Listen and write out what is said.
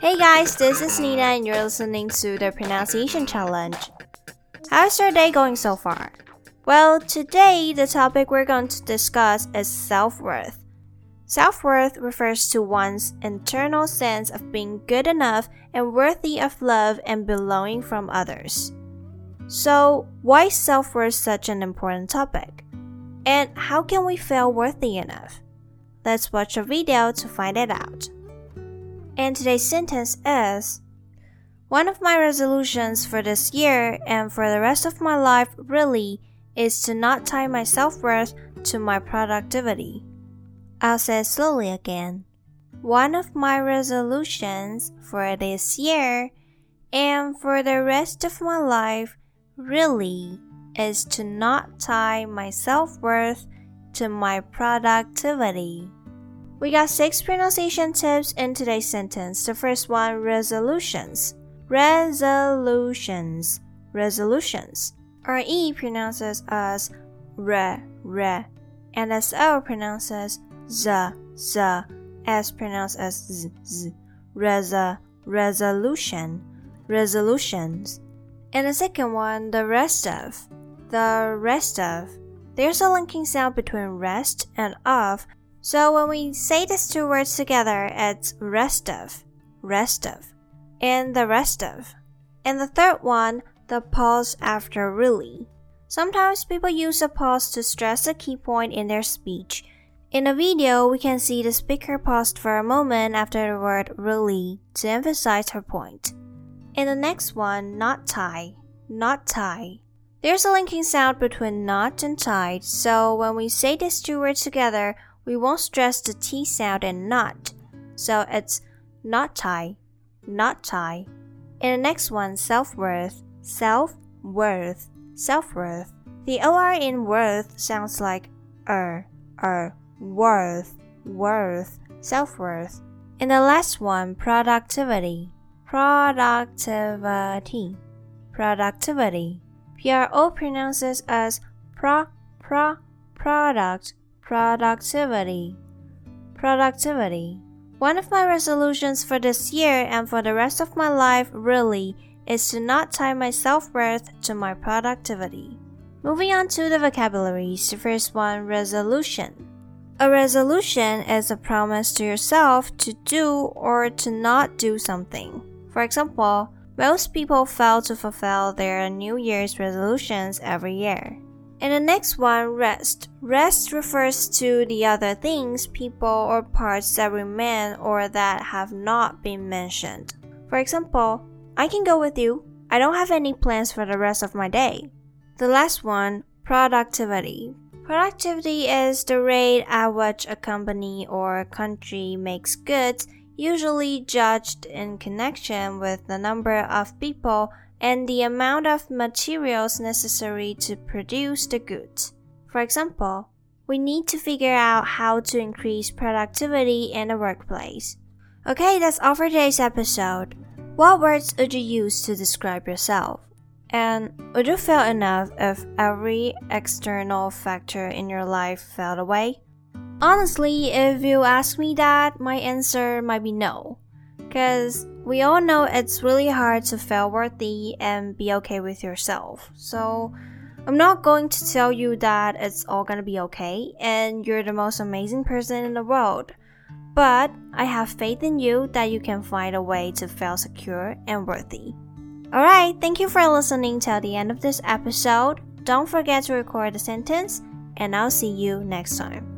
Hey guys, this is Nina and you're listening to the Pronunciation Challenge. How's your day going so far? Well, today the topic we're going to discuss is self worth. Self worth refers to one's internal sense of being good enough and worthy of love and belonging from others. So, why is self worth such an important topic? And how can we feel worthy enough? Let's watch a video to find it out. And today's sentence is One of my resolutions for this year and for the rest of my life really is to not tie my self worth to my productivity. I'll say it slowly again. One of my resolutions for this year and for the rest of my life really is to not tie my self worth to my productivity. We got six pronunciation tips in today's sentence. The first one resolutions. Resolutions. Resolutions. RE pronounces as re, re, and SO pronounces z, z, S pronounced as z, z. Reza, resolution, resolutions. And the second one, the rest of. The rest of. There's a linking sound between rest and of, so when we say these two words together, it's rest of, rest of, and the rest of. And the third one, the pause after really. Sometimes people use a pause to stress a key point in their speech. In the video, we can see the speaker paused for a moment after the word really to emphasize her point. In the next one, not tie, not tie. There's a linking sound between not and tied, so when we say these two words together, we won't stress the T sound and not. So it's not tie, not tie. In the next one, self worth, self worth, self worth. The OR in worth sounds like er, er, worth, worth, self worth. In the last one, productivity, productivity, productivity. PRO pronounces as pro, pro, product, productivity, productivity. One of my resolutions for this year and for the rest of my life really is to not tie my self worth to my productivity. Moving on to the vocabularies, the first one resolution. A resolution is a promise to yourself to do or to not do something. For example, most people fail to fulfill their New Year's resolutions every year. And the next one, rest. Rest refers to the other things, people, or parts that remain or that have not been mentioned. For example, I can go with you. I don't have any plans for the rest of my day. The last one, productivity. Productivity is the rate at which a company or a country makes goods usually judged in connection with the number of people and the amount of materials necessary to produce the goods. For example, we need to figure out how to increase productivity in the workplace. Okay, that's all for today's episode. What words would you use to describe yourself? And would you feel enough if every external factor in your life fell away? Honestly, if you ask me that, my answer might be no. Because we all know it's really hard to feel worthy and be okay with yourself. So, I'm not going to tell you that it's all gonna be okay and you're the most amazing person in the world. But I have faith in you that you can find a way to feel secure and worthy. Alright, thank you for listening till the end of this episode. Don't forget to record the sentence, and I'll see you next time.